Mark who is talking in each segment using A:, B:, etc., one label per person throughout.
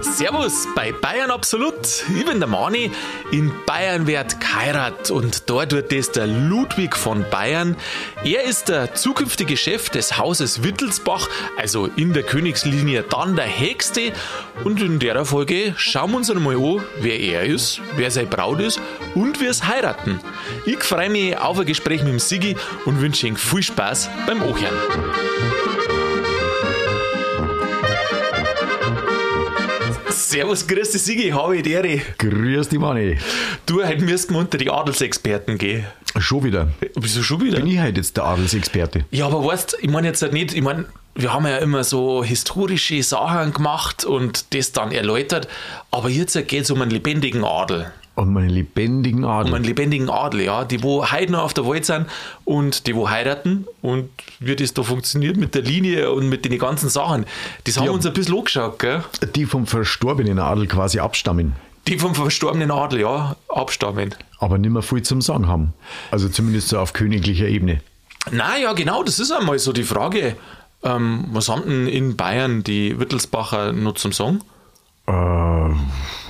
A: Servus bei Bayern Absolut. Ich bin der Mani. In Bayern wird geheiratet und dort wird das der Ludwig von Bayern. Er ist der zukünftige Chef des Hauses Wittelsbach, also in der Königslinie dann der Hexte. Und in der Folge schauen wir uns einmal an, wer er ist, wer seine Braut ist und wir es heiraten. Ich freue mich auf ein Gespräch mit dem Sigi und wünsche Ihnen viel Spaß beim Ohren. Servus, grüß dich, Sigi, habe ich die Ehre.
B: Grüß dich, Manni.
A: Du, heute müssten wir unter die Adelsexperten gehen.
B: Schon wieder.
A: Wieso schon wieder?
B: Bin ich halt jetzt der Adelsexperte?
A: Ja, aber weißt ich meine jetzt halt nicht, ich meine, wir haben ja immer so historische Sachen gemacht und das dann erläutert, aber jetzt geht es um einen lebendigen Adel.
B: Um einen lebendigen Adel.
A: Um einen lebendigen Adel, ja, die wo heute noch auf der Welt sind und die wo heiraten und wie das da funktioniert mit der Linie und mit den ganzen Sachen. Das haben
B: Ja.
A: wir uns ein bisschen angeschaut, gell?
B: Die vom verstorbenen Adel quasi abstammen,
A: Die vom verstorbenen Adel, ja, abstammen.
B: aber nicht mehr viel zum Sagen haben. Also zumindest so auf königlicher Ebene.
A: Na ja, genau, das ist einmal so die Frage. Ähm, was haben denn in Bayern die Wittelsbacher noch zum Song?
B: Äh,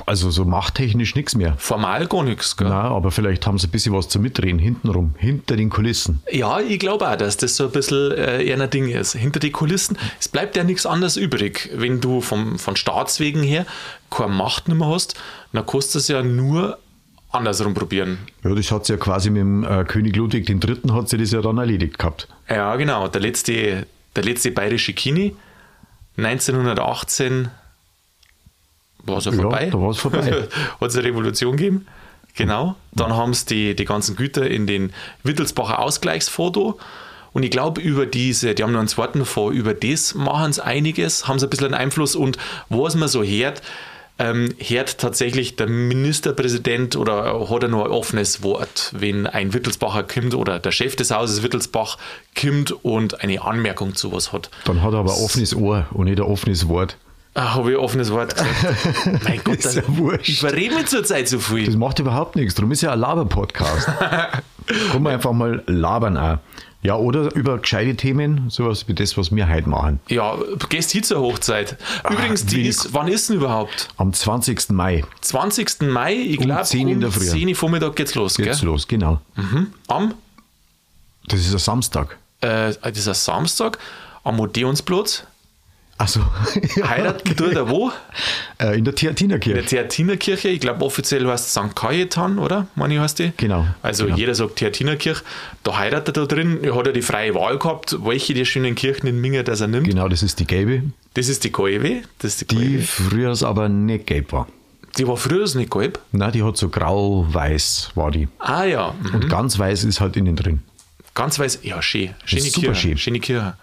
B: also so machttechnisch nichts mehr.
A: Formal gar nichts, gell?
B: Na, aber vielleicht haben sie ein bisschen was zum Mitreden, hintenrum, hinter den Kulissen.
A: Ja, ich glaube auch, dass das so ein bisschen äh, eher ein Ding ist. Hinter die Kulissen, es bleibt ja nichts anderes übrig. Wenn du vom, von Staatswegen her keine Macht mehr hast, dann kannst du es ja nur andersrum probieren.
B: Ja, das hat sie ja quasi mit dem äh, König Ludwig III. hat sie das ja dann erledigt gehabt.
A: Ja, genau. Der letzte, der letzte bayerische Kini, 1918 war es ja
B: Ja,
A: vorbei.
B: da war's vorbei.
A: Hat es eine Revolution gegeben. Genau. Dann haben sie die, die ganzen Güter in den Wittelsbacher Ausgleichsfoto. Und ich glaube, über diese, die haben noch einen zweiten vor, über das machen sie einiges, haben sie ein bisschen einen Einfluss. Und was man so hört, ähm, hört tatsächlich der Ministerpräsident oder hat er nur ein offenes Wort, wenn ein Wittelsbacher kommt oder der Chef des Hauses Wittelsbach kommt und eine Anmerkung zu was hat.
B: Dann hat er aber ein offenes Ohr und nicht ein offenes Wort.
A: Ah, Habe ich ein offenes Wort gesagt? mein Gott,
B: Ist ja wurscht.
A: ich verrede mir zurzeit so viel.
B: Das macht überhaupt nichts. Darum ist ja ein Laber-Podcast. Kann man einfach mal labern auch. Ja, oder über gescheite Themen, sowas wie das, was wir heute machen.
A: Ja, gehst hin zur Hochzeit. Übrigens, die
B: wenig-
A: ist, wann ist denn überhaupt?
B: Am 20. Mai
A: 20. Mai, ich
B: Um
A: glaube,
B: 10 in der Früh.
A: 10 Uhr Vormittag geht's los,
B: geht's
A: gell?
B: los, genau.
A: Mhm. Am,
B: Das ist ein Samstag.
A: äh, das ist ein Samstag, am Odeonsplatz.
B: Also
A: Heiraten tut er wo?
B: äh, in der
A: In der
B: Theatinerkirche.
A: Theatinerkirche. Ich glaube, offiziell heißt es St. Cajetan, oder? Meine heißt die?
B: Genau,
A: Also
B: genau.
A: jeder sagt Theatinerkirche. Da heiratet er da drin. Er hat ja die freie Wahl gehabt, welche der schönen Kirchen in Minga das er nimmt.
B: Genau, das ist die gelbe,
A: Das ist die Galve. Das ist die
B: die früher aber nicht gelb war.
A: Die war früher nicht gelb.
B: Nein, die hat so grau-weiß, war die.
A: Ah ja, mhm.
B: Und ganz weiß ist halt innen drin.
A: ganz weiß. Ja, schön. Schöne
B: ist super
A: Kirche.
B: schön.
A: Schöne Kirche.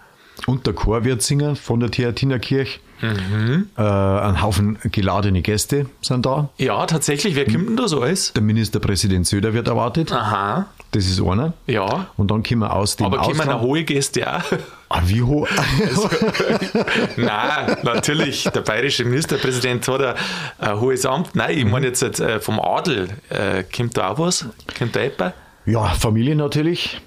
B: Und der Chor wird singen von der Theatinerkirche.
A: Mhm.
B: Äh, ein Haufen geladene Gäste sind da.
A: Ja, tatsächlich. Wer kommt denn da so alles?
B: Der Ministerpräsident Söder wird erwartet.
A: Aha.
B: Das ist einer.
A: Ja.
B: Und dann kommen wir aus dem
A: Aber kommen
B: Ausland.
A: hohe Gäste auch?
B: Ah, wie hoch?
A: Nein, natürlich. Der bayerische Ministerpräsident hat ein, ein hohes Amt. Nein, ich meine jetzt äh, vom Adel. Äh, kommt da auch was? Kommt da etwa?
B: ja, Familie natürlich.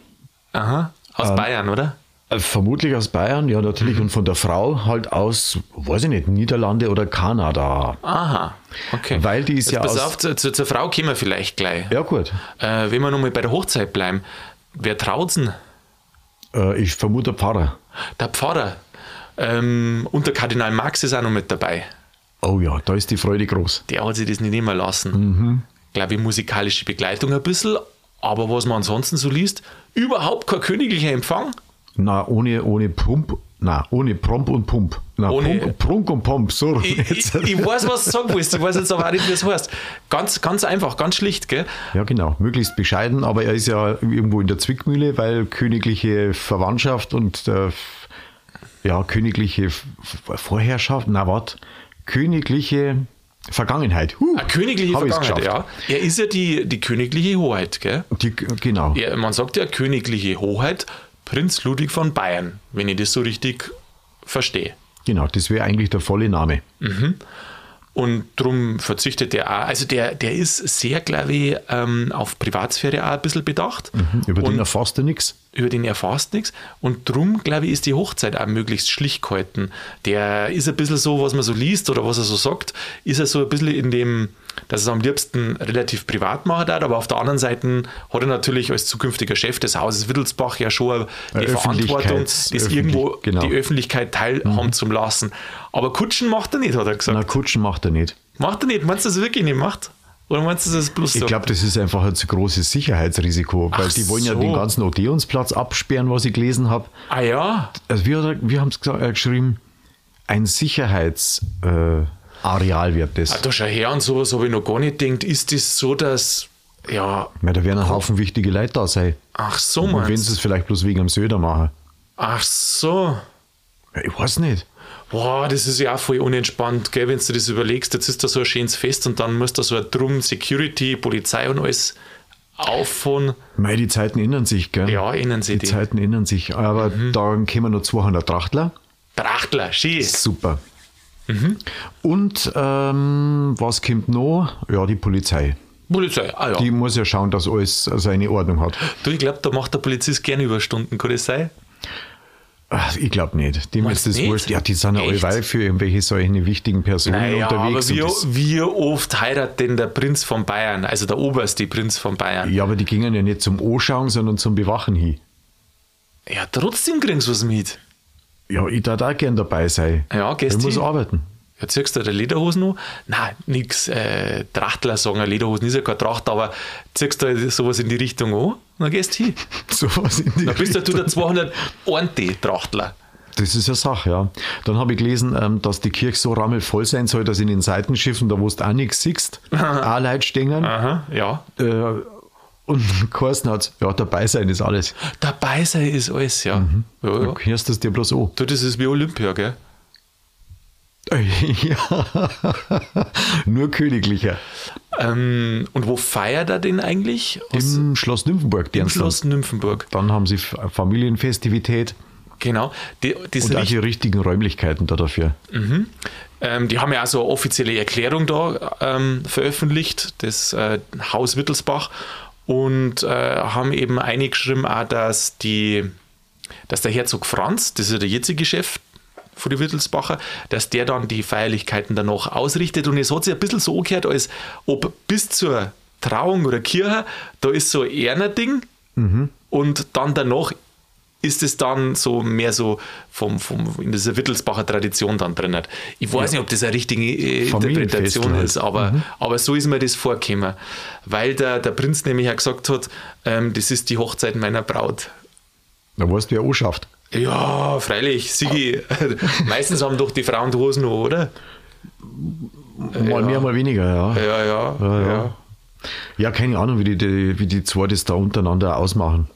A: Aha. Aus Bayern, oder?
B: Äh, Vermutlich aus Bayern, ja, natürlich. Und von der Frau halt aus, weiß ich nicht, Niederlande oder Kanada.
A: Aha. Okay.
B: Weil die ist
A: Jetzt
B: ja
A: pass
B: aus-
A: auf, zu, zu, zur Frau kommen wir vielleicht gleich.
B: Ja, gut.
A: Äh, wenn wir nochmal bei der Hochzeit bleiben. Wer traut's denn?
B: Äh, ich vermute Pfarrer.
A: Der Pfarrer. Ähm, und der Kardinal Max ist auch noch mit dabei.
B: Oh ja, da ist die Freude groß.
A: Der hat sich das nicht immer lassen.
B: Mhm.
A: Glaube ich, musikalische Begleitung ein bisschen. Aber was man ansonsten so liest, überhaupt kein königlicher Empfang.
B: Na, ohne, ohne Pump, na, ohne Promp und Pump. Na,
A: Ohne-
B: Prunk, Prunk und Pomp, so.
A: Ich, ich, ich weiß, was du sagen willst. Ich weiß jetzt aber auch nicht, wie es heißt. Ganz, ganz einfach, ganz schlicht, gell?
B: Ja, genau. Möglichst bescheiden, aber er ist ja irgendwo in der Zwickmühle, weil königliche Verwandtschaft und äh, ja, königliche Vorherrschaft, na was? Königliche Vergangenheit. Huh,
A: Eine königliche Vergangenheit, ja. Er ist ja die, die königliche Hoheit, gell?
B: Die, genau.
A: Ja, man sagt ja königliche Hoheit, Prinz Ludwig von Bayern, wenn ich das so richtig verstehe.
B: Genau, das wäre eigentlich der volle Name.
A: Und darum verzichtet der auch. Also der, der ist sehr, glaube ich, ähm, auf Privatsphäre auch ein bisschen bedacht.
B: Mhm, über
A: und
B: den erfasst du nichts.
A: über den erfasst nichts. Und drum, glaube ich, ist die Hochzeit auch möglichst schlicht gehalten. Der ist ein bisschen so, was man so liest oder was er so sagt, ist er so ein bisschen in dem, dass er es am liebsten relativ privat machen darf, aber auf der anderen Seite hat er natürlich als zukünftiger Chef des Hauses Wittelsbach ja schon die Verantwortung, das irgendwo
B: genau.
A: die Öffentlichkeit teilhaben zu lassen. Aber Kutschen macht er nicht, hat er gesagt.
B: Na, Kutschen macht er nicht.
A: Macht er nicht? Meinst du das wirklich nicht macht? Oder meinst du das ist bloß so?
B: Ich glaube, das ist einfach ein zu großes Sicherheitsrisiko, weil
A: Ach
B: die wollen ja
A: so.
B: den ganzen Odeonsplatz absperren, was ich gelesen habe.
A: ah ja,
B: Also wir, er- wir haben es äh, geschrieben, ein Sicherheitsareal äh, Areal wird das.
A: ah, da schau her und sowas habe ich noch gar nicht gedacht. Ist das so, dass, ja,
B: Ja, da werden ein Haufen wichtige Leute da sein.
A: ach so
B: Und wenn sie es vielleicht bloß wegen am Söder machen.
A: Ach so.
B: Ja, Ich weiß nicht.
A: Boah, das ist ja auch voll unentspannt, gell, wenn du das überlegst. Jetzt ist da so ein schönes Fest und dann muss da so ein Drum, Security, Polizei und alles auffahren.
B: Mei, die Zeiten ändern sich, gell?
A: Ja, ändern sie
B: Die
A: die.
B: Zeiten ändern sich. Aber
A: Mhm.
B: dann kommen noch 200 Trachtler.
A: Trachtler, schön.
B: Super.
A: Mhm.
B: Und ähm, was kommt noch? Ja, die Polizei.
A: Polizei, ah ja.
B: Die muss ja schauen, dass alles seine Ordnung hat.
A: du, ich glaube, da macht der Polizist gerne Überstunden, kann das sein?
B: Ach, ich glaube nicht. Dem
A: Meinst
B: ist das
A: nicht?
B: wurscht. Ja, die sind ja allweil für irgendwelche solchen wichtigen Personen
A: Naja, aber
B: unterwegs.
A: wie,
B: und das,
A: wie oft heiratet denn der Prinz von Bayern, also der oberste Prinz von Bayern?
B: ja, aber die gingen ja nicht zum Anschauen, sondern zum Bewachen hin.
A: Ja, trotzdem kriegen sie was mit.
B: Ja, ich darf auch gern dabei sein.
A: Ja, gehst
B: Ich muss
A: hin.
B: arbeiten.
A: Ja, ziehst du eine Lederhose noch? Nein, nix. Äh, Trachtler sagen, Lederhosen ist ja keine Tracht, aber ziehst du sowas in die Richtung an, dann gehst du hin.
B: So was in die
A: Dann bist du
B: Richtung.
A: der 200 Orte Trachtler.
B: Das ist eine Sache, ja. Dann habe ich gelesen, ähm, dass die Kirche so rammelvoll sein soll, dass in den Seitenschiffen, da wo du auch nichts siehst, auch Leute stehen.
A: Aha, ja.
B: Äh, und Carsten hat, ja, dabei sein ist alles.
A: Dabei sein ist alles, ja. ja, ja.
B: Du hörst das dir bloß an.
A: Du, das ist wie Olympia, gell?
B: ja. Nur königlicher.
A: Ähm, und wo feiert er denn eigentlich? Aus,
B: Im Schloss Nymphenburg,
A: Im Schloss Nymphenburg.
B: Dann haben sie Familienfestivität
A: Genau. Die,
B: und auch die richtigen Räumlichkeiten da dafür.
A: Ähm, die haben ja auch so eine offizielle Erklärung da ähm, veröffentlicht, das äh, Haus Wittelsbach, und äh, haben eben eingeschrieben, auch, dass, die, dass der Herzog Franz, das ist ja der jetzige Chef von die Wittelsbacher, dass der dann die Feierlichkeiten danach ausrichtet. Und es hat sich ein bisschen so angehört, als ob bis zur Trauung oder Kirche, da ist so ein Ehrner-Ding und dann danach ist es dann so mehr so vom, vom, in dieser Wittelsbacher Tradition dann drin. Ich weiß nicht, ob das eine richtige äh, Interpretation
B: halt.
A: ist, aber, aber so ist mir das vorgekommen. Weil der, der Prinz nämlich auch gesagt hat, ähm, das ist die Hochzeit meiner Braut.
B: Da weißt du, wer anschafft.
A: Ja, freilich, Sigi. Meistens haben doch die Frauen die Hosen an, oder?
B: Mal mehr, mal weniger, ja.
A: Ja, ja,
B: Ja,
A: ja.
B: ja. Ja, keine Ahnung, wie die, die, wie die zwei das da untereinander ausmachen.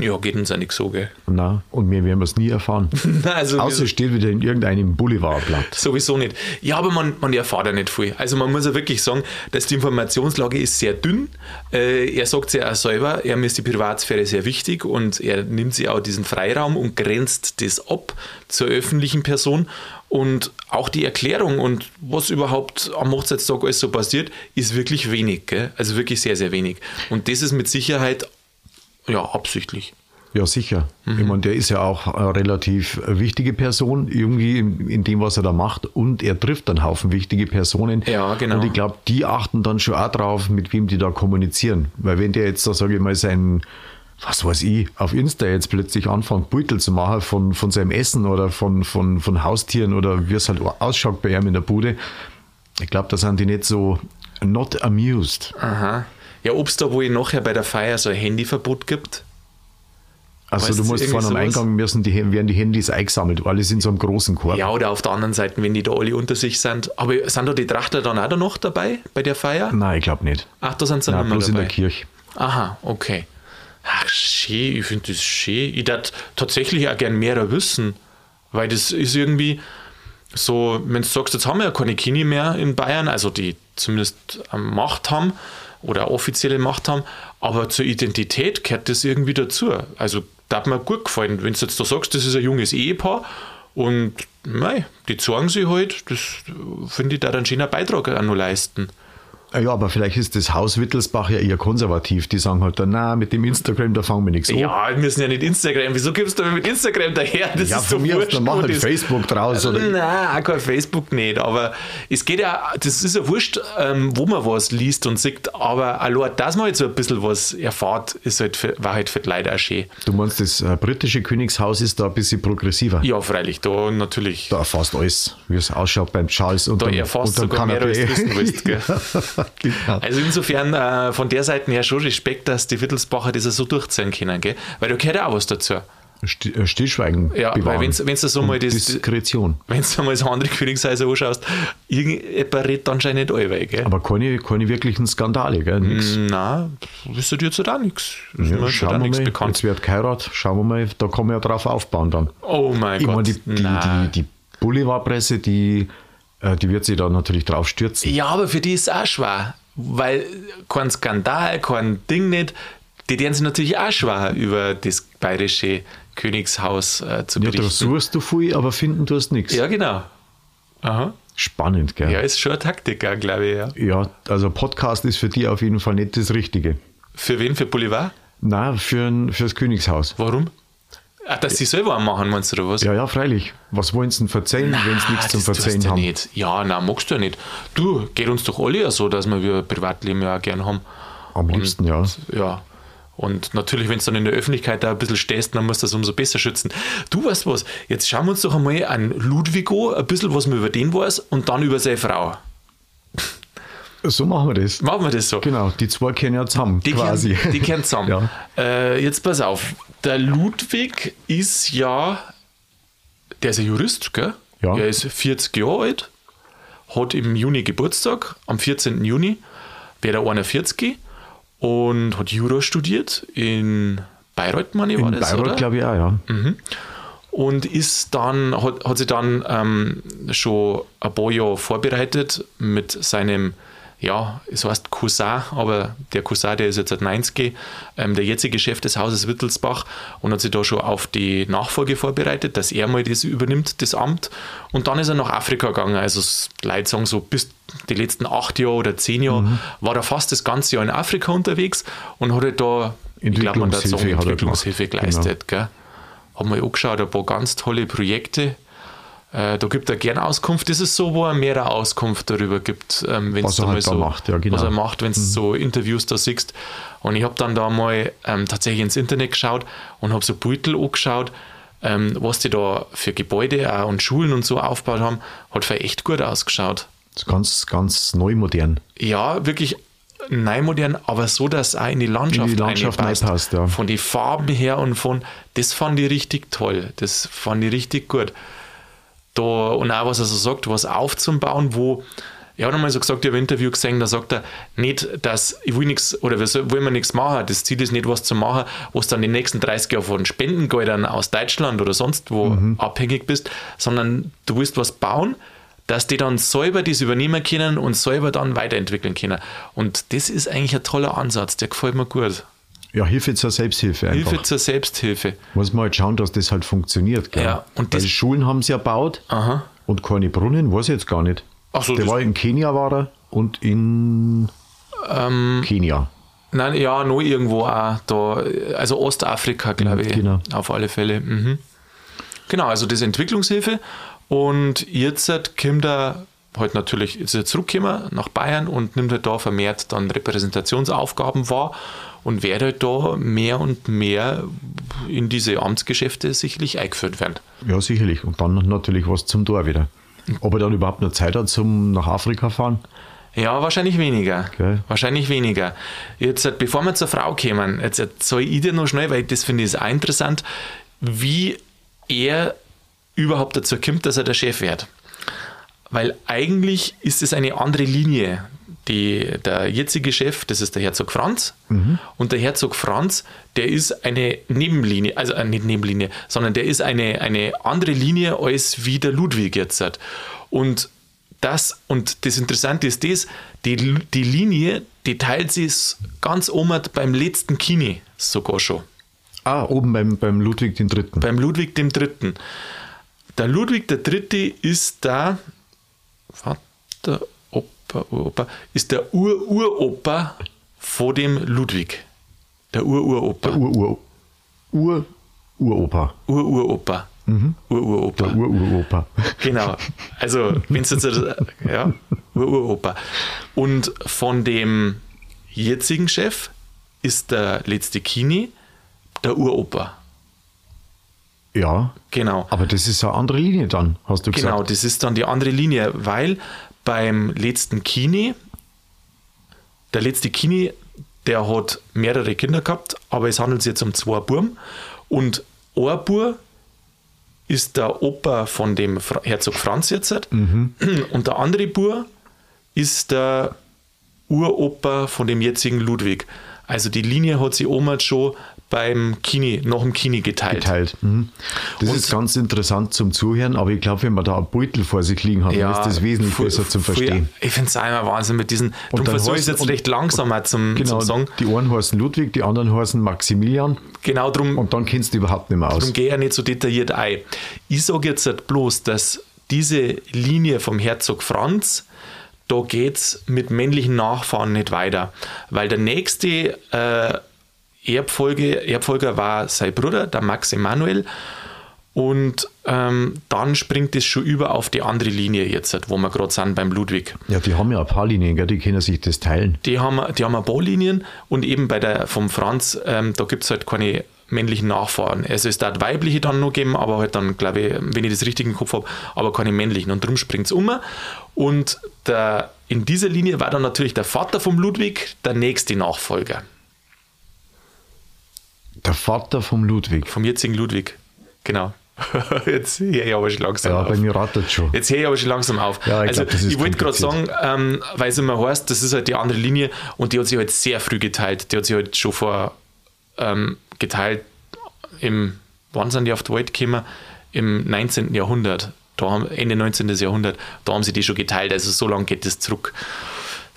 A: Ja, geht uns ja nicht so, gell?
B: Na, und wir werden es nie erfahren.
A: Nein, also
B: Außer es steht wieder in irgendeinem Boulevardblatt.
A: Sowieso nicht. Ja, aber man, man erfahrt ja nicht viel. Also man muss ja wirklich sagen, dass die Informationslage ist sehr dünn. Äh, er sagt ja auch selber, er ist die Privatsphäre sehr wichtig und er nimmt sich auch diesen Freiraum und grenzt das ab zur öffentlichen Person. Und auch die Erklärung und was überhaupt am Hochzeitstag alles so passiert, ist wirklich wenig. Gell? Also wirklich sehr, sehr wenig. Und das ist mit Sicherheit ja absichtlich.
B: Ja, sicher.
A: Mhm.
B: Ich meine, der ist ja auch eine relativ wichtige Person, irgendwie in, dem, was er da macht. Und er trifft einen Haufen wichtige Personen.
A: Ja, genau.
B: Und ich glaube, die achten dann schon auch drauf, mit wem die da kommunizieren. Weil wenn der jetzt da, sage ich mal, sein, was weiß ich, auf Insta jetzt plötzlich anfängt, Beutel zu machen von, von seinem Essen oder von, von, von Haustieren oder wie es halt ausschaut bei ihm in der Bude, ich glaube, da sind die nicht so not amused.
A: Aha. Ja, ob es da wohl nachher bei der Feier so ein Handyverbot gibt?
B: Also
A: Weißt
B: du musst vorne am? Eingang müssen die, werden die Handys eingesammelt, alles in so einem großen Korb.
A: Ja, oder auf der anderen Seite, wenn die da alle unter sich sind. Aber sind da die Trachtler dann auch noch dabei bei der Feier?
B: Nein, ich glaube nicht.
A: Ach, da sind sie
B: Nein,
A: nicht
B: bloß in
A: dabei.
B: der Kirche.
A: Aha, okay. Ach, schön, ich finde das schön. Ich würde tatsächlich auch gern mehr wissen, weil das ist irgendwie so, wenn du sagst, jetzt haben wir ja keine Kini mehr in Bayern, also die zumindest ähm, Macht haben oder offizielle Macht haben, aber zur Identität gehört das irgendwie dazu. Also, da hat mir gut gefallen, wenn du jetzt da sagst, das ist ein junges Ehepaar Und mei, die zeigen sich halt, das finde ich da einen schönen Beitrag auch noch leisten.
B: Ja, aber vielleicht ist das Haus Wittelsbach ja eher konservativ. Die sagen halt dann, na, mit dem Instagram, da fangen wir nichts an.
A: Ja, wir müssen ja nicht Instagram. Wieso gibst du mit Instagram daher? Das
B: Ja,
A: ist
B: von
A: so
B: mir aus, dann mach halt Facebook draus. Oder
A: Nein, auch kein Facebook nicht. Aber es geht ja, das ist ja wurscht, ähm, wo man was liest und sieht. Aber allein, dass man jetzt so ein bisschen was erfahrt, ist halt für, war halt für die Leute auch schön.
B: du meinst, das äh, britische Königshaus ist da ein bisschen progressiver.
A: Ja, freilich, da natürlich.
B: Da erfasst alles, wie es ausschaut beim Charles. Und
A: Da
B: dann-
A: erfasst
B: und dann
A: sogar mehr, als du wissen willst. Gell? Also insofern äh, von der Seite her schon Respekt, dass die Wittelsbacher das so durchziehen können. Gell? Weil da gehört ja auch was dazu.
B: Äh, Stillschweigen
A: Ja, weil
B: bewahren.
A: wenn's- wenn's da so mal das-
B: Diskretion.
A: Wenn du mal so andere Königshäuser anschaust, irgendjemand redet anscheinend nicht alle, gell?
B: Aber keine, keine wirklichen Skandale, gell? Nix.
A: Nein, wisst ihr jetzt auch nichts.
B: Ja,
A: auch
B: schauen wir mal,
A: bekannt.
B: jetzt wird geheiratet, schauen wir mal, da kann man ja drauf aufbauen dann.
A: Oh mein
B: Ich
A: Gott.
B: meine, die, die, die, die Boulevardpresse, die, die wird sich da natürlich drauf stürzen.
A: Ja, aber für die ist es auch schwer. Weil kein Skandal, kein Ding nicht. Die werden sich natürlich auch schwer über das bayerische Königshaus äh, zu
B: Ja, da
A: berichten.
B: suchst du viel, aber finden tust nichts.
A: Ja, genau. Aha.
B: Spannend, gell?
A: Ja, ist schon eine Taktik, auch, glaube ich. Ja.
B: Ja, also Podcast ist für die auf jeden Fall nicht das Richtige.
A: Für wen? Für Boulevard?
B: Na, für ein, fürs Königshaus.
A: Warum? Ach, dass sie selber machen, meinst du, oder was?
B: Ja, ja, freilich. Was wollen sie denn verzeihen, wenn sie nichts zum Verzeihen haben?
A: Nicht. Ja, nein, magst du ja nicht. Du, geht uns doch alle ja so, dass wir wir Privatleben ja auch gern haben.
B: Am liebsten, ja.
A: Ja. Und natürlich, wenn du dann in der Öffentlichkeit da ein bisschen stehst, dann musst du das umso besser schützen. Du weißt was, jetzt schauen wir uns doch einmal an Ludwigo, ein bisschen was man über den weiß und dann über seine Frau.
B: So machen wir das.
A: Machen wir das so.
B: Genau, die zwei kennen ja zusammen,
A: Die
B: quasi.
A: Kennen, die kennen zusammen.
B: Ja.
A: Äh, jetzt pass auf. Der Ludwig ist ja, der ist ein Jurist, gell?
B: Ja.
A: Er ist 40 Jahre alt, hat im Juni Geburtstag, am 14. Juni, wäre er 41 und hat Jura studiert in Bayreuth, meine ich, war
B: In
A: das,
B: Bayreuth, glaube ich, auch, ja.
A: und ist dann, hat, hat sich dann ähm, schon ein paar Jahre vorbereitet mit seinem, ja, es heißt Cousin, aber der Cousin, der ist jetzt seit 90, ähm, der jetzige Chef des Hauses Wittelsbach und hat sich da schon auf die Nachfolge vorbereitet, dass er mal das übernimmt, das Amt. Und dann ist er nach Afrika gegangen. Also Leute sagen so, bis die letzten acht Jahre oder zehn Jahre war er fast das ganze Jahr in Afrika unterwegs und hat halt da, ich glaube, man dazu
B: Entwicklungshilfe gemacht. Genau.
A: geleistet. Gell? Haben wir angeschaut, ein paar ganz tolle Projekte. Äh, da gibt er gerne Auskunft. Das ist so, wo er mehr Auskunft darüber gibt, ähm, wenn
B: Was
A: es
B: er
A: da
B: halt da
A: so,
B: macht, ja, genau.
A: was er macht, wenn du so Interviews da siehst. Und ich habe dann da mal ähm, tatsächlich ins Internet geschaut und habe so Beutel angeschaut, ähm, was die da für Gebäude auch und Schulen und so aufgebaut haben. Hat für echt gut ausgeschaut.
B: Ganz, ganz neu modern.
A: Ja, wirklich neumodern, aber so, dass es auch in die Landschaft,
B: In die Landschaft
A: reinpasst,
B: ja.
A: Von den Farben her und von, das fand ich richtig toll. Das fand ich richtig gut. Da, und auch, was er so sagt, was aufzubauen, wo, er hat einmal so gesagt, ich habe ein Interview gesehen, da sagt er, nicht, dass ich will nichts, oder wir wollen wir nichts machen, das Ziel ist nicht, was zu machen, was dann die nächsten 30 Jahre von Spendengeldern aus Deutschland oder sonst wo
B: Mhm.
A: abhängig bist, sondern du willst was bauen, dass die dann selber das übernehmen können und selber dann weiterentwickeln können. Und das ist eigentlich ein toller Ansatz, der gefällt mir gut.
B: Ja, Hilfe zur Selbsthilfe einfach.
A: Hilfe zur Selbsthilfe.
B: Muss man halt schauen, dass das halt funktioniert. Gell?
A: Ja, und
B: Weil
A: das-
B: die Schulen haben sie ja gebaut
A: Aha.
B: und keine Brunnen, weiß ich jetzt gar nicht.
A: Ach so,
B: Der war in Kenia war er und in
A: Ähm,
B: Kenia.
A: Nein, ja, noch irgendwo auch da, also Ostafrika, glaube ich.
B: Genau.
A: Auf alle Fälle. Mhm. Genau, also das ist Entwicklungshilfe. Und jetzt kommt er halt natürlich ist er zurückgekommen nach Bayern und nimmt halt da vermehrt dann Repräsentationsaufgaben wahr und wird halt da mehr und mehr in diese Amtsgeschäfte sicherlich eingeführt werden.
B: Ja, sicherlich. Und dann natürlich was zum Tor wieder. Ob er dann überhaupt noch Zeit hat zum nach Afrika fahren?
A: Ja, wahrscheinlich weniger.
B: Gell.
A: Wahrscheinlich weniger. Jetzt, bevor wir zur Frau kommen, jetzt erzähle ich dir noch schnell, weil das finde ich auch interessant, wie er überhaupt dazu kommt, dass er der Chef wird. Weil eigentlich ist es eine andere Linie. Die, der jetzige Chef, das ist der Herzog Franz. Und der Herzog Franz, der ist eine Nebenlinie, also äh, nicht Nebenlinie, sondern der ist eine, eine andere Linie als wie der Ludwig jetzt hat. Und das, und das Interessante ist das, die, die Linie, die teilt sich ganz oben beim letzten Kini sogar schon
B: Ah, oben beim, beim Ludwig III.
A: beim Ludwig dem Dritten. Der Ludwig III. ist der Vater, Opa, Uropa, ist der Ur-Uropa vor dem Ludwig. Der Ur-Uropa.
B: Der Ur-Ur. Ur, Uropa.
A: Ur-Uropa. Ur-Uropa.
B: Der Ur-Uropa.
A: Genau. Also, wenn es jetzt, ja, Ur-Uropa. Und von dem jetzigen Chef ist der letzte Kini der Uropa.
B: Ja,
A: Genau.
B: aber das ist eine andere Linie dann, hast du
A: Genau,
B: gesagt.
A: das ist dann die andere Linie, weil beim letzten Kini, der letzte Kini, der hat mehrere Kinder gehabt, aber es handelt sich jetzt um zwei Buben. Und ein Bub ist der Opa von dem Herzog Franz jetzt. Und der andere Bub ist der Uropa von dem jetzigen Ludwig. Also die Linie hat sich Oma schon beim Kini, nach dem Kini geteilt.
B: Geteilt. Mhm. Das
A: Und-
B: ist ganz interessant zum Zuhören, aber ich glaube, wenn man da einen Beutel vor sich liegen hat, dann ist das wesentlich
A: voll-
B: besser zum Verstehen.
A: Ich finde es immer Wahnsinn mit diesen. Ich es
B: heißt-
A: jetzt
B: und-
A: recht langsam auch zum,
B: Genau,
A: zum Song.
B: die einen heißen Ludwig, die anderen heißen Maximilian
A: Genau darum
B: und dann kennst du überhaupt nicht mehr aus.
A: Darum gehe ich ja nicht so detailliert ein. Ich sage jetzt halt bloß, dass diese Linie vom Herzog Franz, da geht es mit männlichen Nachfahren nicht weiter. Weil der nächste äh, Erbfolge, Erbfolger war sein Bruder, der Max Emanuel. Und ähm, dann springt es schon über auf die andere Linie jetzt, wo wir gerade sind beim Ludwig.
B: Ja, die haben ja ein paar Linien, gell? die können sich das teilen.
A: Die haben, die haben ein paar Linien und eben bei der vom Franz, ähm, da gibt es halt keine männlichen Nachfahren. Also es darf weibliche dann noch geben, aber halt dann, glaube ich, wenn ich das richtig im Kopf habe, aber keine männlichen. Und darum springt es um. Und der, in dieser Linie war dann natürlich der Vater vom Ludwig der nächste Nachfolger
B: Der Vater vom Ludwig.
A: vom jetzigen Ludwig. Genau. Jetzt höre ich aber schon langsam
B: Ja,
A: auf.
B: bei mir rattert schon.
A: Jetzt höre ich aber schon langsam auf.
B: Ja, ich
A: also
B: glaub,
A: ich wollte gerade sagen, ähm, weil es immer heißt, das ist halt die andere Linie und die hat sich halt sehr früh geteilt. Die hat sich halt schon vor ähm, geteilt im, wann sind die auf die Welt gekommen? Im 19. Jahrhundert. Da haben, Ende 19. Jahrhundert, da haben sie die schon geteilt, also so lange geht das zurück.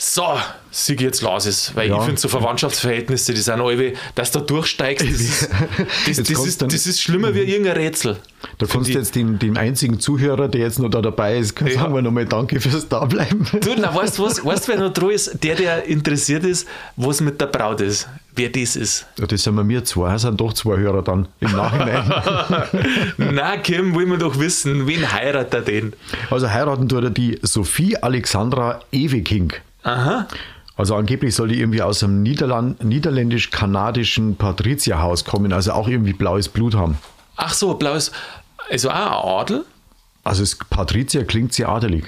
A: So, sieg jetzt los ist, weil
B: Ja.
A: ich finde so Verwandtschaftsverhältnisse, die sind alle, dass du durchsteigst, das ist, das, das, ist, das ist schlimmer wie irgendein Rätsel.
B: Da kannst du jetzt dem, dem einzigen Zuhörer, der jetzt noch da dabei ist, kann
A: Ja.
B: sagen wir nochmal Danke fürs Dableiben.
A: Du, na, weißt du was? Weißt wer noch dran ist? Der, der interessiert ist, was mit der Braut ist. Wer das ist.
B: Ja, das sind wir mir zwei, das sind doch zwei Hörer dann im Nachhinein.
A: Na, Kim, wollen wir doch wissen, wen heiratet er denn?
B: also heiraten tut er die Sophie Alexandra Eweking.
A: Aha.
B: Also angeblich soll die irgendwie aus einem Niederland, niederländisch-kanadischen Patrizierhaus kommen, also auch irgendwie blaues Blut haben.
A: Ach so, blaues. Also auch ein Adel?
B: Also das Patrizier klingt sehr adelig.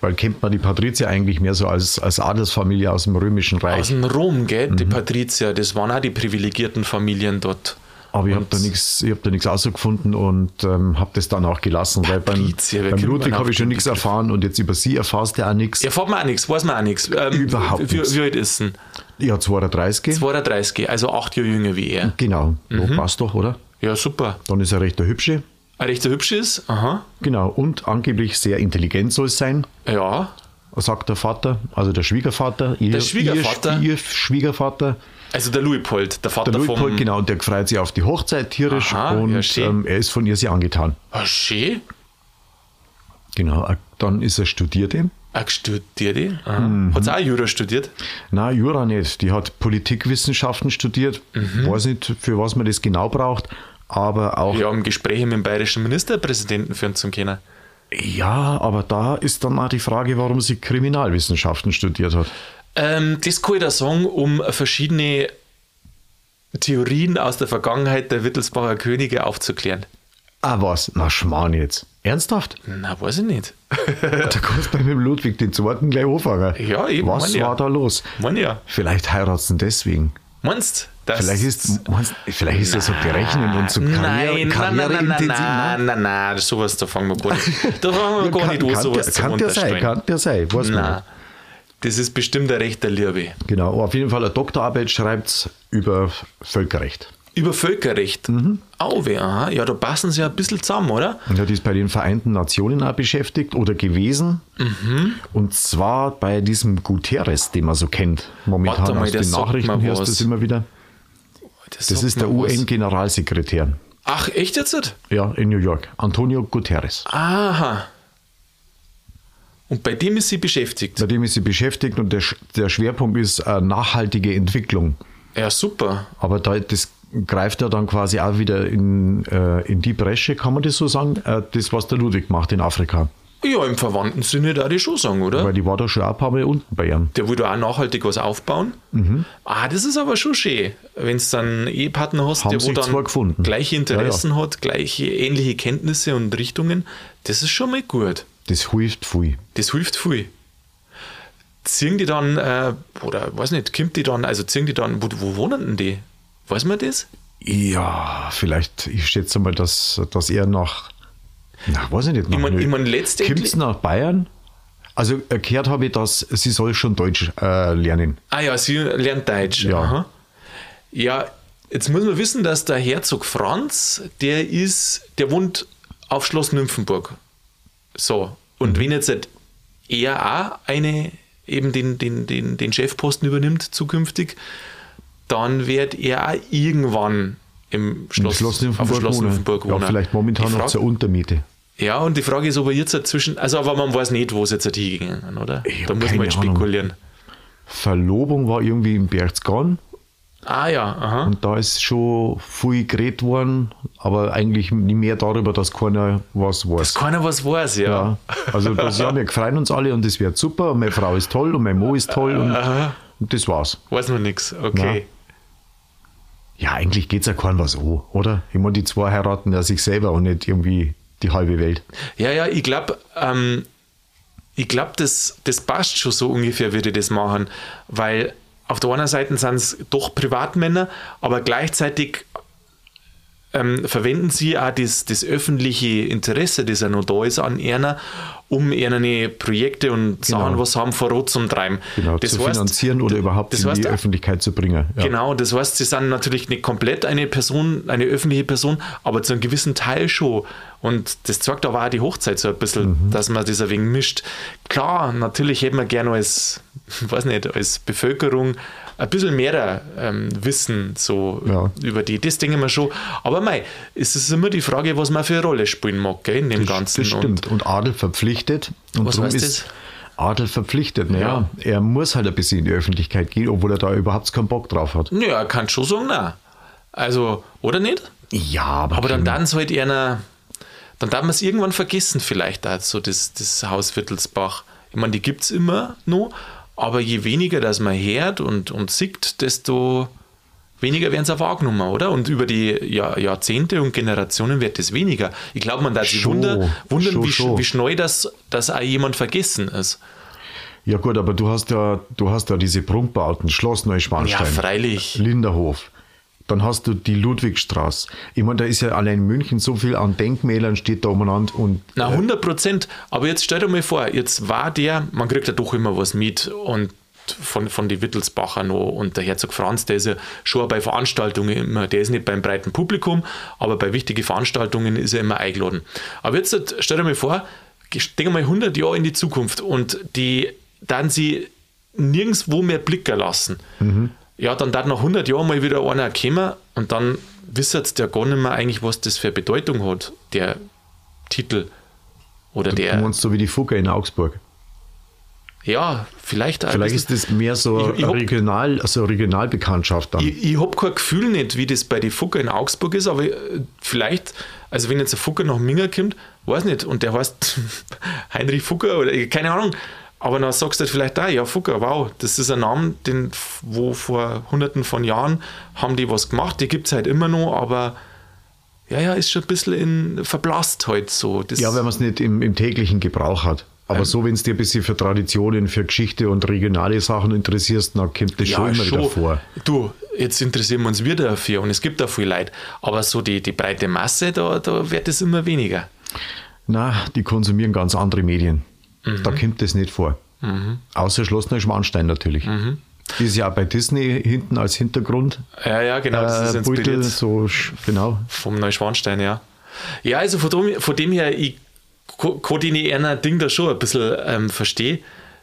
B: Weil kennt man die Patrizier eigentlich mehr so als, als Adelsfamilie aus dem Römischen
A: Aus
B: Reich.
A: dem Rom, gell? Die
B: Mhm.
A: Patrizier, das waren auch die privilegierten Familien dort.
B: Aber ich habe da nichts hab da nichts rausgefunden und ähm, habe das dann auch gelassen. Weil beim, beim Ludwig habe ich schon nichts erfahren und jetzt über sie erfährst du auch nichts.
A: Erfahrt man auch nichts, weiß man auch nichts. Ähm,
B: Überhaupt
A: wie,
B: nichts.
A: Wie alt ist denn?
B: Ja, 32.
A: 32, also acht Jahre jünger wie er.
B: Genau,
A: Mhm.
B: passt doch, oder?
A: Ja, super.
B: Dann ist er recht der Hübsche.
A: Ein recht hübsch ist, aha.
B: Genau, und angeblich sehr intelligent soll es sein,
A: Ja,
B: sagt der Vater, also der Schwiegervater. Ihr,
A: Der Schwiegervater?
B: Ihr, ihr Schwiegervater,
A: also der Luipold, der Vater
B: der
A: vom.
B: Luitpold, genau, der freut sich auf die Hochzeit tierisch
A: Aha, ja,
B: und
A: schön.
B: ähm, er ist von ihr sehr angetan.
A: Ah, schön.
B: Genau, äh, dann ist er Studierte.
A: Auch studiert. Aha.
B: Mhm.
A: Hat sie auch Jura studiert?
B: Na, Jura nicht. Die hat Politikwissenschaften studiert.
A: Mhm.
B: Weiß nicht, für was man das genau braucht, aber auch.
A: Ja, um Gespräche mit dem bayerischen Ministerpräsidenten führen zu können.
B: Ja, aber da ist dann auch die Frage, warum sie Kriminalwissenschaften studiert hat.
A: Ähm, das kann ich da sagen, um verschiedene Theorien aus der Vergangenheit der Wittelsbacher Könige aufzuklären.
B: Ah, was? Na, Schmarrn jetzt. Ernsthaft?
A: Na, weiß ich nicht.
B: Da kannst du bei dem Ludwig den zweiten gleich anfangen.
A: Ja, eben,
B: Was
A: mein ja.
B: war da los?
A: Mann ja.
B: Vielleicht heiraten deswegen.
A: Meinst du?
B: Vielleicht ist, meinst- vielleicht ist er so berechnen und so Karriere,
A: Nein, nein, nein, nein, nein,
B: karriereintensiv.
A: nein, nein, nein, sowas, da fangen wir gar nicht, da fangen wir gar
B: kann,
A: nicht an,
B: kann,
A: sowas
B: der,
A: zu
B: kann der sein, kann der sein, weiß man.
A: Das ist bestimmt ein rechter Liebe.
B: Genau, auf jeden Fall eine Doktorarbeit schreibt über Völkerrecht.
A: Über Völkerrecht.
B: Mhm.
A: Auwe, aha. Ja, da passen sie ja ein bisschen zusammen, oder?
B: Ja, die ist bei den Vereinten Nationen auch beschäftigt oder gewesen.
A: Mhm.
B: Und zwar bei diesem Guterres, den man so kennt. Momentan
A: Warte mal,
B: aus den Nachrichten hörst du das immer wieder. Das
A: sagt
B: ist der. UN-Generalsekretär.
A: Ach, echt jetzt?
B: Ja, in New York. Antonio Guterres.
A: Aha. Und bei dem ist sie beschäftigt.
B: Bei dem ist sie beschäftigt und der, der Schwerpunkt ist äh, nachhaltige Entwicklung.
A: Ja, super.
B: Aber da, das greift ja dann quasi auch wieder in, äh, in die Bresche, kann man das so sagen? Äh, das, was der Ludwig macht in Afrika.
A: Ja, im verwandten Sinne da die schon sagen, oder?
B: Weil die war da schon ein paar Mal unten bei ihm.
A: Der will da auch nachhaltig was aufbauen.
B: Mhm.
A: Ah, das ist aber schon schön, wenn du dann einen Ehepartner hast,
B: Haben
A: der wo dann
B: gefunden.
A: gleiche Interessen hat, gleiche ähnliche Kenntnisse und Richtungen. Das ist schon mal gut.
B: Das hilft viel.
A: Das hilft viel. Ziehen die dann, äh, oder weiß nicht, kommt die dann, also ziehen die dann, wo, wo wohnen denn die? Weiß man das?
B: Ja, vielleicht, ich schätze mal, dass, dass er nach, na, weiß ich nicht, nach
A: Ich meine,
B: Nö-
A: ich mein, letztendlich.
B: Nach Bayern? Also erklärt habe ich, dass sie soll schon Deutsch äh, lernen.
A: Ah ja, sie lernt Deutsch.
B: Ja.
A: Aha. Ja, jetzt muss man wissen, dass der Herzog Franz, der ist, der wohnt auf Schloss Nymphenburg. So. Und
B: Mhm.
A: wenn jetzt halt er auch eine, eben den, den, den, den Chefposten übernimmt zukünftig, dann wird er auch irgendwann im Schloss,
B: Schloss
A: auf dem
B: Nymphenburg,
A: Schloss
B: wohnen.
A: Nymphenburg wohnen.
B: Ja, vielleicht momentan
A: Die
B: noch
A: Frage-
B: zur Untermiete.
A: Ja, und die Frage ist, ob er jetzt dazwischen, also aber man weiß nicht, wo es jetzt halt hingegangen, oder? Da muss man jetzt
B: Ahnung.
A: spekulieren.
B: Verlobung war irgendwie in Berchtesgaden
A: Ah ja, aha.
B: und da ist schon viel geredet worden, aber eigentlich nicht mehr darüber, dass keiner was weiß.
A: Dass keiner was weiß, ja.
B: Ja, also das, ja, wir freuen uns alle und das wird super und meine Frau ist toll und mein Mo ist toll und, und das war's.
A: Weiß man nichts, okay.
B: Ja, eigentlich geht's ja keinem was an, oder? Ich meine, die zwei heiraten ja sich selber und nicht irgendwie die halbe Welt.
A: Ja, ja, ich glaube, ähm, ich glaube, das, das passt schon so ungefähr, wie die das machen, weil auf der einen Seite sind es doch Privatmänner, aber gleichzeitig ähm, verwenden sie auch das, das öffentliche Interesse, das ja noch da ist an einer, um ihre Projekte und Sachen, was sie haben, voran zum Treiben.
B: Genau,
A: das
B: zu
A: heißt-
B: finanzieren oder überhaupt
A: das
B: in
A: heißt,
B: die Öffentlichkeit zu bringen. Ja.
A: Genau, das heißt, sie sind natürlich nicht komplett eine Person, eine öffentliche Person, aber zu einem gewissen Teil schon. Und das zeigt aber auch die Hochzeit so ein bisschen,
B: Mhm.
A: dass man das ein wenig mischt. Klar, natürlich hätten wir gerne als, weiß nicht, als Bevölkerung ein bisschen mehr ähm, Wissen so
B: Ja.
A: über die, das denken wir schon. Aber mei, es ist immer die Frage, was man für eine Rolle spielen mag gell, in dem Ganzen.
B: Das stimmt. Und, Adel verpflichtet. Und
A: Was heißt
B: ist Adel verpflichtet. Naja, er muss halt ein bisschen in die Öffentlichkeit gehen, obwohl er da überhaupt keinen Bock drauf hat.
A: Und, ja, er kann schon sagen, nein. Also, oder nicht?
B: Ja, aber,
A: Aber dann dann halt einer, dann darf man es irgendwann vergessen, vielleicht auch so das, das Haus Wittelsbach. Ich meine, die gibt es immer noch, aber je weniger das man hört und, und sieht, desto weniger werden sie auch wahrgenommen, oder? Und über die Jahr, Jahrzehnte und Generationen wird es weniger. Ich glaube, man darf sich
B: Schon,
A: wunder, wundern,
B: schon,
A: wie, sch-
B: schon.
A: wie schnell das, das auch jemand vergessen ist.
B: ja gut, aber du hast ja, du hast ja diese Prunkbauten, Schloss
A: Ja,
B: Neuschwanstein,
A: freilich.
B: Linderhof. Dann hast du die Ludwigstraße. Ich meine, da ist ja allein in München so viel an Denkmälern steht da umeinander und
A: Na, 100 Prozent. Aber jetzt stell dir mal vor, jetzt war der, man kriegt ja doch immer was mit und von, von die Wittelsbacher noch und der Herzog Franz, der ist ja schon bei Veranstaltungen immer, der ist nicht beim breiten Publikum, aber bei wichtigen Veranstaltungen ist er immer eingeladen. Aber jetzt halt, stell dir mal vor, denke mal 100 Jahre in die Zukunft und die dann sie nirgendwo mehr blicken lassen. Ja, dann darf nach 100 Jahren mal wieder einer kommen und dann wisst der gar nicht mehr eigentlich, was das für Bedeutung hat, der Titel. Oder
B: du
A: der,
B: meinst so wie die Fugger in Augsburg.
A: ja, vielleicht auch
B: Vielleicht
A: bisschen-
B: ist das mehr so
A: Ich- ich hab-
B: regional, also Regionalbekanntschaft dann.
A: Ich, ich habe kein Gefühl nicht, wie das bei den Fucker in Augsburg ist, aber äh, vielleicht, also wenn jetzt ein Fucker nach Minger kommt, weiß nicht, und der heißt Heinrich Fucker oder keine Ahnung, aber dann sagst du halt vielleicht da, ja, Fucker, wow, das ist ein Name, den, wo vor hunderten von Jahren haben die was gemacht, die gibt es halt immer noch, aber ja, ja, ist schon ein bisschen in, verblasst halt so. Das,
B: Ja, wenn man es nicht im, im täglichen Gebrauch hat.
A: Ähm.
B: Aber so, wenn es dir ein bisschen für Traditionen, für Geschichte und regionale Sachen interessierst, dann kommt das schon immer wieder vor.
A: Du, jetzt interessieren wir uns wieder dafür und es gibt auch viel Leid, aber so die, die breite Masse, da, da wird es immer weniger.
B: Na, die konsumieren ganz andere Medien.
A: Mhm.
B: Da kommt das nicht vor. Außer Schloss Neuschwanstein natürlich.
A: Mhm.
B: Ist ja auch bei Disney hinten als Hintergrund.
A: Ja, ja, genau, das ist
B: Äh,
A: inspiriert
B: Beutel, so, genau.
A: vom Neuschwanstein, ja. Ja, also von dem, von dem her, ich kann die einer Ding da schon ein bisschen ähm, verstehen.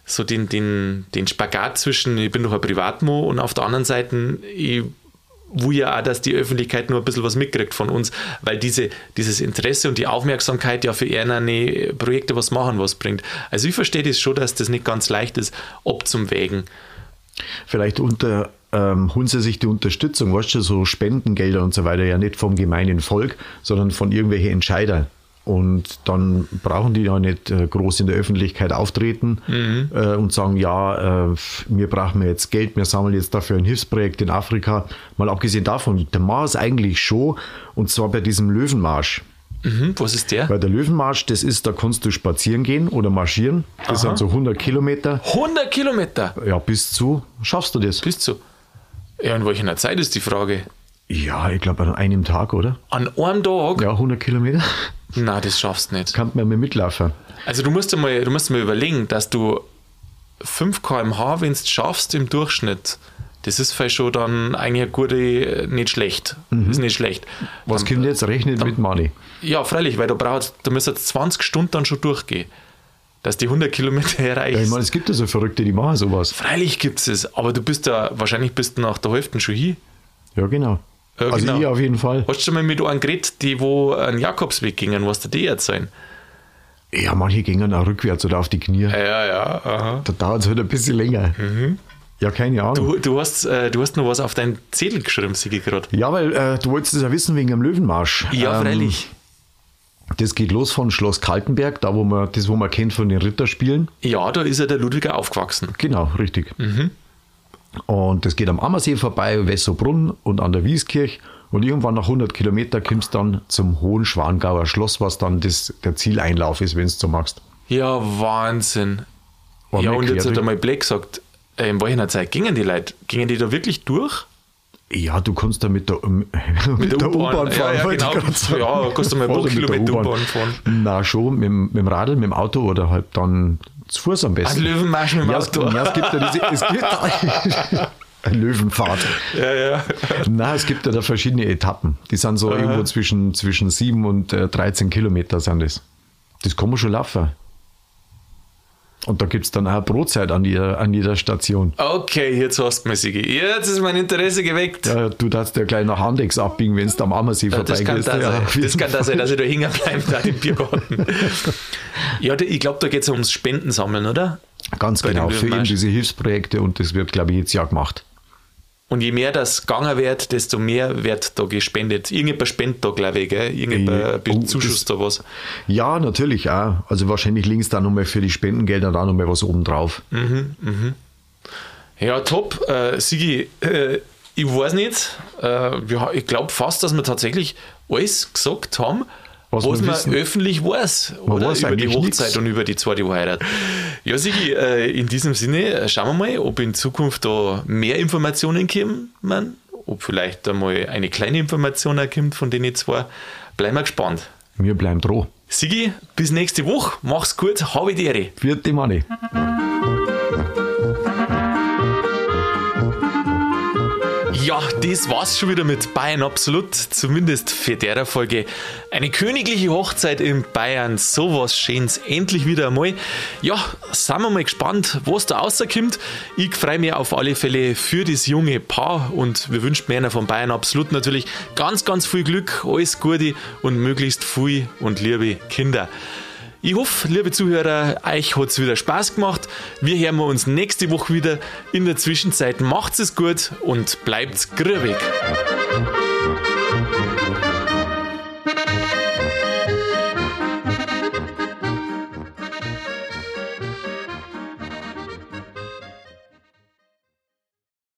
A: So den, den, den Spagat zwischen, ich bin doch ein Privatmo und auf der anderen Seite, ich wo ja auch, dass die Öffentlichkeit nur ein bisschen was mitkriegt von uns, weil diese, dieses Interesse und die Aufmerksamkeit ja für eine Projekte was machen, was bringt. Also ich verstehe das schon, dass das nicht ganz leicht ist, abzuwägen.
B: Vielleicht unter ähm, holen sie sich die Unterstützung, weißt du, so Spendengelder und so weiter, ja nicht vom gemeinen Volk, sondern von irgendwelchen Entscheidern. Und dann brauchen die ja nicht äh, groß in der Öffentlichkeit auftreten mhm. äh, und sagen, ja, äh, wir brauchen jetzt Geld, wir sammeln jetzt dafür ein Hilfsprojekt in Afrika. Mal abgesehen davon, der Mars eigentlich schon, und zwar bei diesem Löwenmarsch.
A: Mhm, was ist der?
B: Bei der Löwenmarsch, das ist, da kannst du spazieren gehen oder marschieren. Das Aha. sind so 100 Kilometer.
A: 100 Kilometer?
B: Ja, bis zu. Schaffst du das?
A: Bis zu. Ja, in welcher Zeit ist die Frage?
B: Ja, ich glaube an einem Tag, oder?
A: An einem Tag?
B: Ja, 100 Kilometer.
A: Na, das schaffst du nicht.
B: Kann man mir mitlaufen.
A: Also du musst dir mal, du musst dir mal überlegen, dass du 5 km/h, wenn es schaffst im Durchschnitt, das ist vielleicht schon dann eigentlich eine gute, nicht schlecht. Mhm. Ist nicht schlecht.
B: Was dann, kommt jetzt rechnen mit Money?
A: Ja, freilich, weil du brauchst, du musst jetzt 20 Stunden dann schon durchgehen. Dass die 100 Kilometer erreichst.
B: Ja, ich meine, es gibt ja so Verrückte, die machen sowas.
A: Freilich gibt es es, aber du bist da, wahrscheinlich bist du nach der Hälfte schon hier.
B: Ja, genau.
A: Ja,
B: also
A: genau.
B: ich auf jeden Fall.
A: Hast du schon mal mit einem geredet, die wo einen Jakobsweg gingen, was da die erzählen?
B: Ja, manche gingen auch rückwärts oder auf die Knie.
A: Ja, ja, aha.
B: Da dauert es halt ein bisschen länger. Mhm. Ja, keine Ahnung.
A: Du, du, hast, äh, du hast noch was auf deinen Zettel geschrieben, Sigi, gerade.
B: Ja, weil äh, du wolltest es ja wissen wegen dem Löwenmarsch.
A: Ja, ähm, freilich.
B: Das geht los von Schloss Kaltenberg, da wo man das, wo man kennt von den Ritterspielen.
A: Ja, da ist ja der Ludwiger aufgewachsen.
B: Genau, richtig. Mhm. Und das geht am Ammersee vorbei, Wessobrunn und an der Wieskirch. Und irgendwann nach 100 Kilometer kommst du dann zum Hohen Schwangauer Schloss, was dann das, der Zieleinlauf ist, wenn du so magst.
A: Ja, Wahnsinn. War ja, und jetzt hat einmal Black gesagt, äh, in welcher Zeit gingen die Leute? Gingen die da wirklich durch?
B: Ja, du kannst da mit der, mit
A: mit der U-Bahn fahren. Ja, ja, genau. ja, kannst du mal ein paar Kilometer U-Bahn fahren.
B: Na, schon, mit, mit dem Radl, mit dem Auto oder halt dann zu Fuß am besten.
A: Ein Löwenmarsch mit dem
B: ja,
A: Auto.
B: Ja, es gibt ja diese, es gibt Löwenfahrt.
A: Ja, ja.
B: Na, es gibt ja da verschiedene Etappen. Die sind so Aha. irgendwo zwischen, zwischen 7 und äh, 13 Kilometer sind das. Das kann man schon laufen. Und da gibt es dann auch Brotzeit an jeder, an jeder Station.
A: Okay, jetzt hast du mich, Sigi. Jetzt ist mein Interesse geweckt.
B: Ja, du darfst ja gleich nach Handex abbiegen, wenn du am Ammersee ja,
A: vorbeigehst. Das kann, da ja, sein. das kann da sein, dass ich da hängen bleibe, da im Biergarten. ja, ich glaube, da geht es ums Spendensammeln, oder?
B: Ganz Bei genau, für eben diese Hilfsprojekte und das wird, glaube ich, jetzt Jahr gemacht.
A: Und je mehr das gegangen wird, desto mehr wird da gespendet. Irgendjemand spendet da, glaube ich, gell? Irgendjemand oh, bezuschusst da was.
B: Ja, natürlich auch. Also wahrscheinlich links da nochmal für die Spendengelder da nochmal was oben drauf.
A: Mhm, mhm. Ja, top. Äh, Sigi, äh, ich weiß nicht. Äh, ja, ich glaube fast, dass wir tatsächlich alles gesagt haben was, was man wissen. öffentlich weiß, man oder? Weiß über die Hochzeit nichts. und über die zweite Heirat. Ja, Sigi, äh, in diesem Sinne äh, schauen wir mal, ob in Zukunft da mehr Informationen kommen, ob vielleicht einmal eine kleine Information kommt von denen zwei. Bleiben wir gespannt.
B: Wir bleiben dran.
A: Sigi, bis nächste Woche. Mach's gut, habe die Ehre.
B: Vierte Manni.
A: Ja, das war's schon wieder mit Bayern Absolut, zumindest für der Folge. Eine königliche Hochzeit in Bayern, sowas Schönes, endlich wieder einmal. Ja, sind wir mal gespannt, was da rauskommt. Ich freue mich auf alle Fälle für das junge Paar und wir wünschen mir von Bayern Absolut natürlich ganz, ganz viel Glück, alles Gute und möglichst viel und liebe Kinder. Ich hoffe, liebe Zuhörer, euch hat es wieder Spaß gemacht. Wir hören uns nächste Woche wieder. In der Zwischenzeit macht's es gut und bleibt grübig.